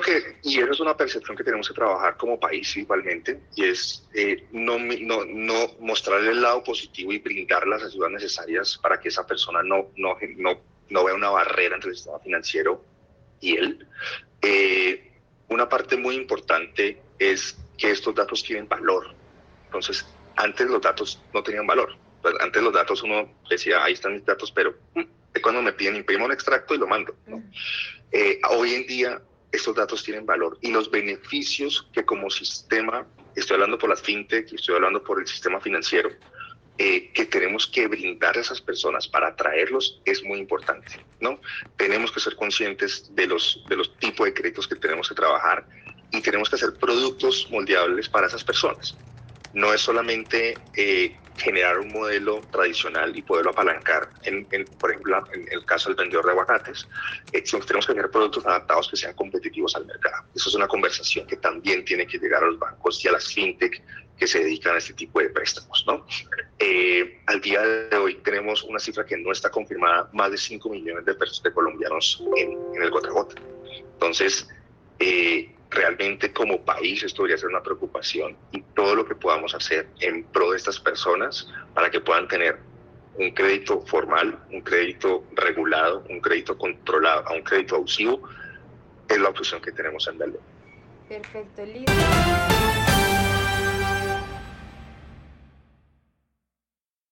que, y eso es una percepción que tenemos que trabajar como país igualmente, y es eh, no, no, no mostrarle el lado positivo y brindar las ayudas necesarias para que esa persona no, no, no, no vea una barrera entre el sistema financiero y él. Eh, una parte muy importante es que estos datos tienen valor. Entonces, antes los datos no tenían valor. Pues, antes los datos uno decía, ahí están mis datos, pero mm, cuando me piden, imprimo un extracto y lo mando. Eh, hoy en día estos datos tienen valor y los beneficios que como sistema, estoy hablando por las fintech, estoy hablando por el sistema financiero, eh, que tenemos que brindar a esas personas para atraerlos es muy importante, ¿no? Tenemos que ser conscientes de los, de los tipos de créditos que tenemos que trabajar y tenemos que hacer productos moldeables para esas personas. No es solamente eh, generar un modelo tradicional y poderlo apalancar, en, por ejemplo, en el caso del vendedor de aguacates, eh, tenemos que tener productos adaptados que sean competitivos al mercado. Eso es una conversación que también tiene que llegar a los bancos y a las fintech que se dedican a este tipo de préstamos. ¿no? Eh, al día de hoy tenemos una cifra que no está confirmada, más de 5 millones de, de colombianos en, en el gota a gota. Entonces, eh, realmente como país esto debería ser una preocupación y todo lo que podamos hacer en pro de estas personas para que puedan tener un crédito formal, un crédito regulado, un crédito controlado, a un crédito abusivo, es la opción que tenemos en Belén. Perfecto.